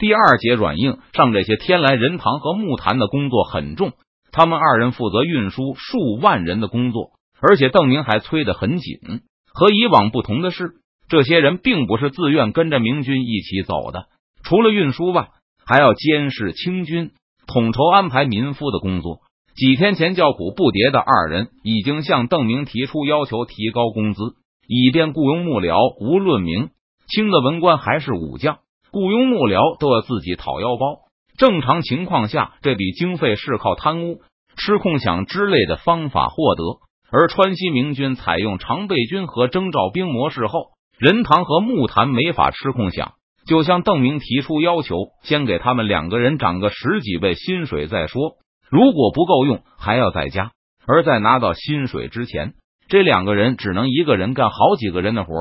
第二节软硬上，这些天来人堂和木坛的工作很重，他们二人负责运输数万人的工作，而且邓明还催得很紧。和以往不同的是，这些人并不是自愿跟着明军一起走的，除了运输外，还要监视清军，统筹安排民夫的工作。几天前叫苦不迭的二人已经向邓明提出要求，提高工资，以便雇佣幕僚。无论明清的文官还是武将。雇佣幕僚都要自己掏腰包，正常情况下，这笔经费是靠贪污、吃空饷之类的方法获得。而川西明军采用常备军和征召兵模式后，任堂和木坛没法吃空饷，就向邓明提出要求，先给他们两个人涨个十几倍薪水再说，如果不够用，还要再加。而在拿到薪水之前，这两个人只能一个人干好几个人的活，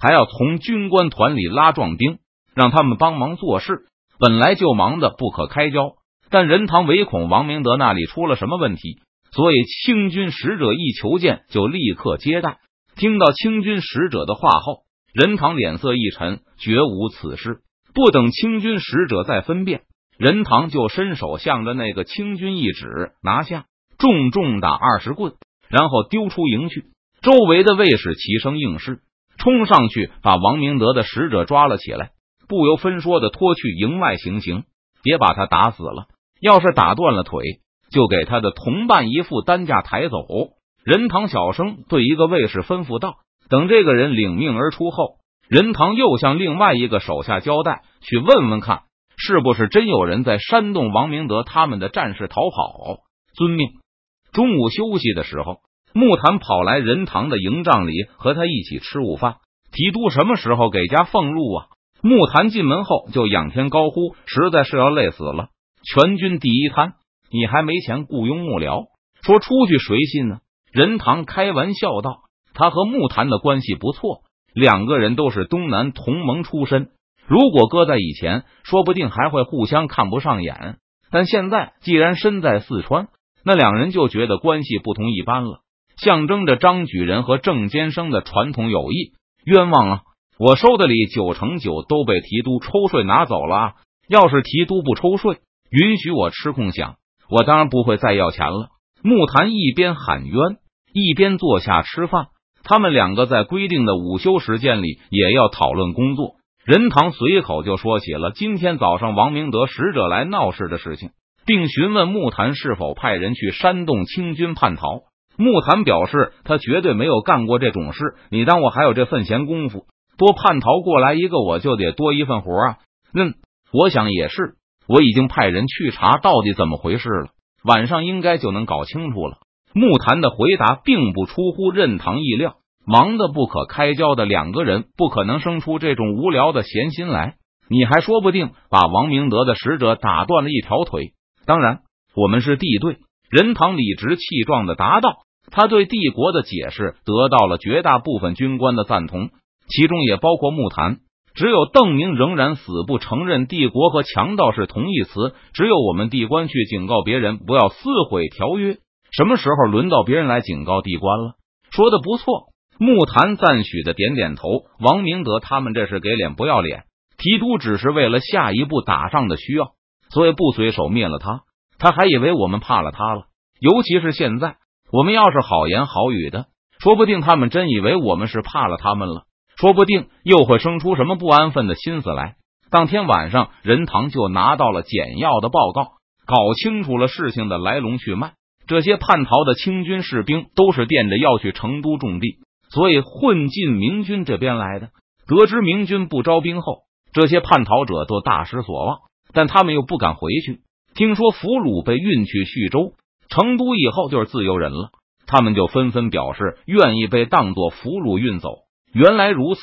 还要从军官团里拉壮丁。让他们帮忙做事，本来就忙得不可开交。但任堂唯恐王明德那里出了什么问题，所以清军使者一求见就立刻接待。听到清军使者的话后，任堂脸色一沉，绝无此事。不等清军使者再分辨，任堂就伸手向着那个清军一指，拿下，重重打二十棍，然后丢出营去。周围的卫士齐声应是，冲上去把王明德的使者抓了起来。不由分说的拖去营外行刑，别把他打死了。要是打断了腿，就给他的同伴一副担架抬走。任堂小声对一个卫士吩咐道：“等这个人领命而出后，任堂又向另外一个手下交代，去问问看，是不是真有人在煽动王明德他们的战士逃跑。”遵命。中午休息的时候，木坛跑来任堂的营帐里和他一起吃午饭。提督什么时候给家俸禄啊？木坛进门后就仰天高呼：“实在是要累死了！全军第一贪，你还没钱雇佣幕僚？说出去谁信呢？”任堂开玩笑道：“他和木坛的关系不错，两个人都是东南同盟出身。如果搁在以前，说不定还会互相看不上眼。但现在既然身在四川，那两人就觉得关系不同一般了，象征着张举人和郑坚生的传统友谊。冤枉啊！”我收的礼九成九都被提督抽税拿走了。要是提督不抽税，允许我吃空饷，我当然不会再要钱了。木坛一边喊冤，一边坐下吃饭。他们两个在规定的午休时间里也要讨论工作。任堂随口就说起了今天早上王明德使者来闹事的事情，并询问木坛是否派人去煽动清军叛逃。木坛表示他绝对没有干过这种事。你当我还有这份闲工夫？多叛逃过来一个，我就得多一份活啊！嗯，我想也是。我已经派人去查到底怎么回事了，晚上应该就能搞清楚了。木坛的回答并不出乎任堂意料，忙得不可开交的两个人不可能生出这种无聊的闲心来。你还说不定把王明德的使者打断了一条腿。当然，我们是地队。任堂理直气壮的答道，他对帝国的解释得到了绝大部分军官的赞同。其中也包括木坛，只有邓明仍然死不承认帝国和强盗是同义词。只有我们帝官去警告别人不要撕毁条约。什么时候轮到别人来警告帝官了？说的不错，木坛赞许的点点头。王明德他们这是给脸不要脸。提督只是为了下一步打仗的需要，所以不随手灭了他。他还以为我们怕了他了。尤其是现在，我们要是好言好语的，说不定他们真以为我们是怕了他们了。说不定又会生出什么不安分的心思来。当天晚上，任堂就拿到了简要的报告，搞清楚了事情的来龙去脉。这些叛逃的清军士兵都是惦着要去成都种地，所以混进明军这边来的。得知明军不招兵后，这些叛逃者都大失所望，但他们又不敢回去。听说俘虏被运去徐州、成都以后就是自由人了，他们就纷纷表示愿意被当作俘虏运走。原来如此，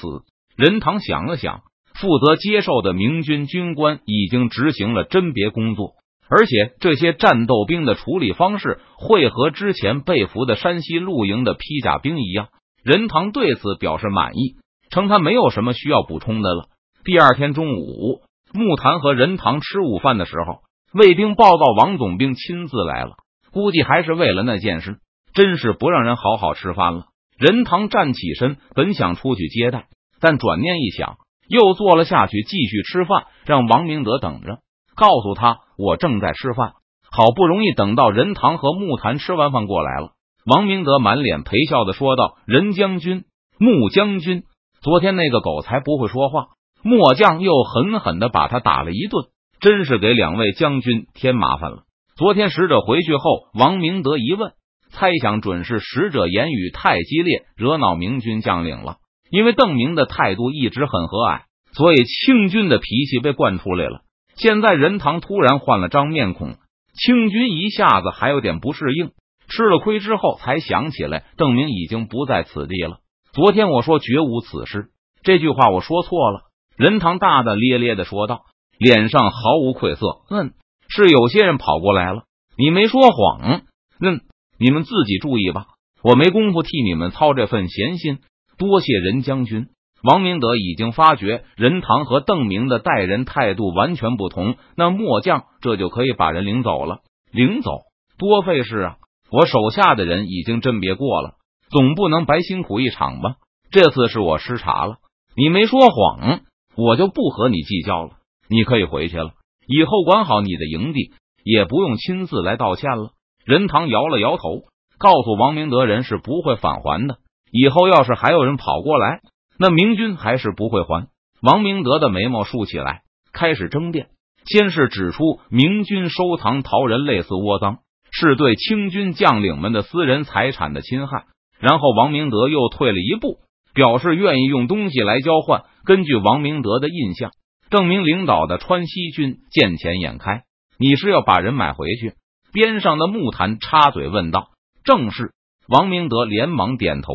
任堂想了想，负责接受的明军军官已经执行了甄别工作，而且这些战斗兵的处理方式会和之前被俘的山西露营的披甲兵一样。任堂对此表示满意，称他没有什么需要补充的了。第二天中午，木坛和任堂吃午饭的时候，卫兵报告王总兵亲自来了，估计还是为了那件事，真是不让人好好吃饭了。任堂站起身，本想出去接待，但转念一想，又坐了下去，继续吃饭，让王明德等着，告诉他我正在吃饭。好不容易等到任堂和木坛吃完饭过来了，王明德满脸陪笑的说道：“任将军，穆将军，昨天那个狗才不会说话，末将又狠狠的把他打了一顿，真是给两位将军添麻烦了。”昨天使者回去后，王明德一问，猜想准是使者言语太激烈，惹恼明军将领了。因为邓明的态度一直很和蔼，所以清军的脾气被惯出来了。现在任堂突然换了张面孔。清军一下子还有点不适应，吃了亏之后才想起来邓明已经不在此地了。昨天我说绝无此事，这句话我说错了。任堂大大咧咧的说道，脸上毫无愧色。嗯，是有些人跑过来了，你没说谎。嗯，你们自己注意吧，我没工夫替你们操这份闲心。多谢任将军。王明德已经发觉任堂和邓明的待人态度完全不同，那末将这就可以把人领走了。领走多费事啊！我手下的人已经甄别过了，总不能白辛苦一场吧？这次是我失察了，你没说谎，我就不和你计较了。你可以回去了，以后管好你的营地，也不用亲自来道歉了。任堂摇了摇头，告诉王明德人是不会返还的。以后要是还有人跑过来。那明军还是不会还。王明德的眉毛竖起来，开始争辩。先是指出明军收藏陶人类似窝赃，是对清军将领们的私人财产的侵害。然后王明德又退了一步，表示愿意用东西来交换。根据王明德的印象，邓明领导的川西军见钱眼开。你是要把人买回去？边上的木坛插嘴问道。正是。王明德连忙点头。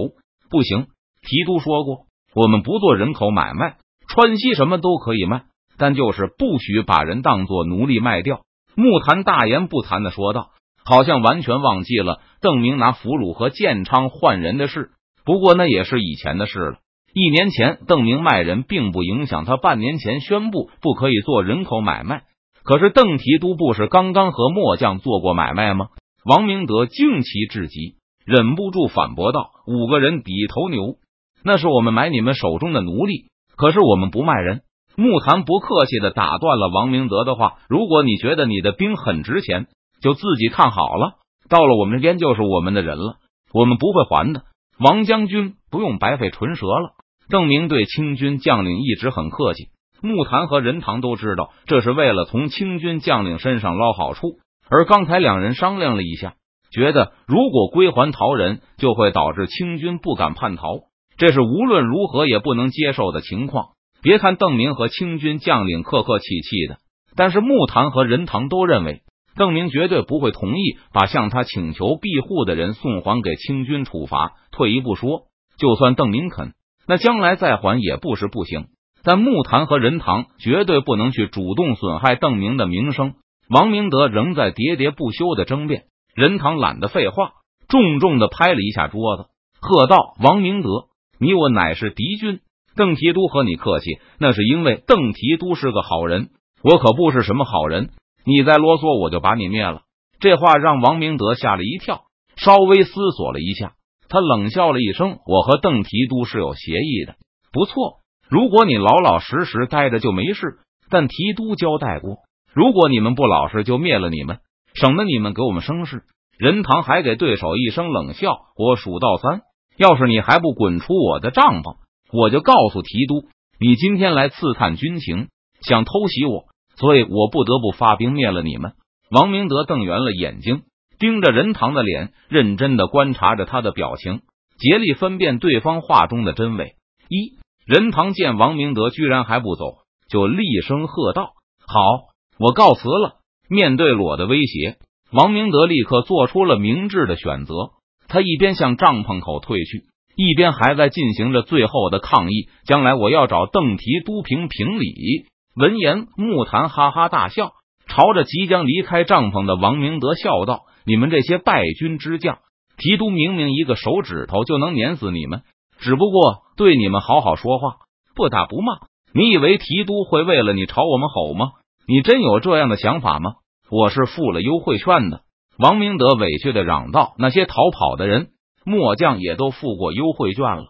不行，提督说过。我们不做人口买卖，川西什么都可以卖，但就是不许把人当做奴隶卖掉。木坛大言不惭的说道，好像完全忘记了邓明拿俘虏和建昌换人的事。不过那也是以前的事了。一年前邓明卖人，并不影响他半年前宣布不可以做人口买卖。可是邓提督不是刚刚和末将做过买卖吗？王明德惊奇至极，忍不住反驳道：“五个人抵头牛。”那是我们买你们手中的奴隶，可是我们不卖人。木坛不客气的打断了王明德的话：“如果你觉得你的兵很值钱，就自己看好了，到了我们这边就是我们的人了，我们不会还的。”王将军不用白费唇舌了。邓明对清军将领一直很客气，木坛和任堂都知道，这是为了从清军将领身上捞好处。而刚才两人商量了一下，觉得如果归还逃人，就会导致清军不敢叛逃。这是无论如何也不能接受的情况。别看邓明和清军将领客客气气的，但是木坛和任堂都认为邓明绝对不会同意把向他请求庇护的人送还给清军处罚。退一步说，就算邓明肯，那将来再还也不是不行。但木坛和任堂绝对不能去主动损害邓明的名声。王明德仍在喋喋不休的争辩，任堂懒得废话，重重的拍了一下桌子，喝道：“王明德！”你我乃是敌军，邓提督和你客气，那是因为邓提督是个好人，我可不是什么好人。你再啰嗦，我就把你灭了。这话让王明德吓了一跳，稍微思索了一下，他冷笑了一声：“我和邓提督是有协议的，不错。如果你老老实实待着就没事。但提督交代过，如果你们不老实，就灭了你们，省得你们给我们生事。”任堂还给对手一声冷笑：“我数到三。”要是你还不滚出我的帐篷，我就告诉提督，你今天来刺探军情，想偷袭我，所以我不得不发兵灭了你们。王明德瞪圆了眼睛，盯着任堂的脸，认真的观察着他的表情，竭力分辨对方话中的真伪。一任堂见王明德居然还不走，就厉声喝道：“好，我告辞了。”面对裸的威胁，王明德立刻做出了明智的选择。他一边向帐篷口退去，一边还在进行着最后的抗议。将来我要找邓提督评评理。闻言，木坛哈哈大笑，朝着即将离开帐篷的王明德笑道：“你们这些败军之将，提督明明一个手指头就能碾死你们，只不过对你们好好说话，不打不骂。你以为提督会为了你朝我们吼吗？你真有这样的想法吗？我是付了优惠券的。”王明德委屈的嚷道：“那些逃跑的人，末将也都付过优惠券了。”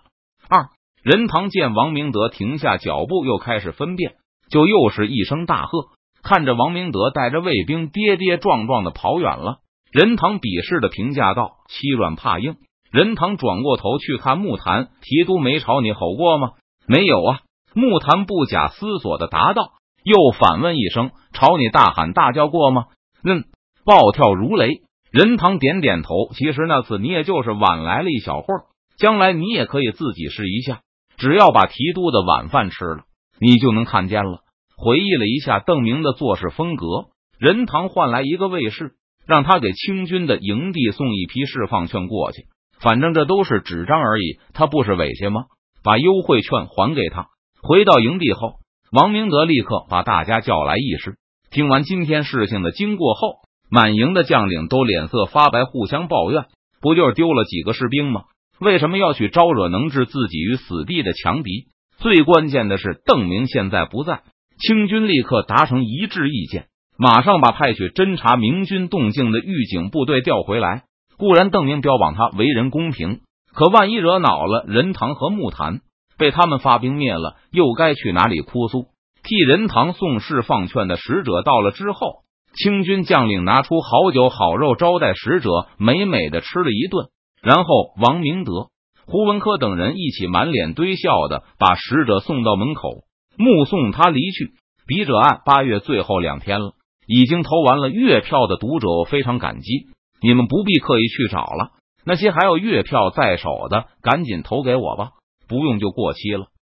二任堂见王明德停下脚步，又开始分辨，就又是一声大喝。看着王明德带着卫兵跌跌撞撞的跑远了，任堂鄙视的评价道：“欺软怕硬。”任堂转过头去看木坛，提督没朝你吼过吗？没有啊。木坛不假思索的答道，又反问一声：“朝你大喊大叫过吗？”嗯，暴跳如雷。任堂点点头。其实那次你也就是晚来了一小会儿，将来你也可以自己试一下。只要把提督的晚饭吃了，你就能看见了。回忆了一下邓明的做事风格，任堂换来一个卫士，让他给清军的营地送一批释放券过去。反正这都是纸张而已，他不是猥亵吗？把优惠券还给他。回到营地后，王明德立刻把大家叫来议事。听完今天事情的经过后，满营的将领都脸色发白，互相抱怨：不就是丢了几个士兵吗？为什么要去招惹能置自己于死地的强敌？最关键的是，邓明现在不在，清军立刻达成一致意见，马上把派去侦查明军动静的预警部队调回来。固然邓明标榜他为人公平，可万一惹恼了任堂和木坛，被他们发兵灭了，又该去哪里哭诉？替任堂送释放券的使者到了之后，清军将领拿出好酒好肉招待使者，美美的吃了一顿。然后王明德、胡文科等人一起满脸堆笑的把使者送到门口，目送他离去。笔者案八月最后两天了，已经投完了月票的读者，非常感激。你们不必刻意去找了，那些还有月票在手的，赶紧投给我吧，不用就过期了。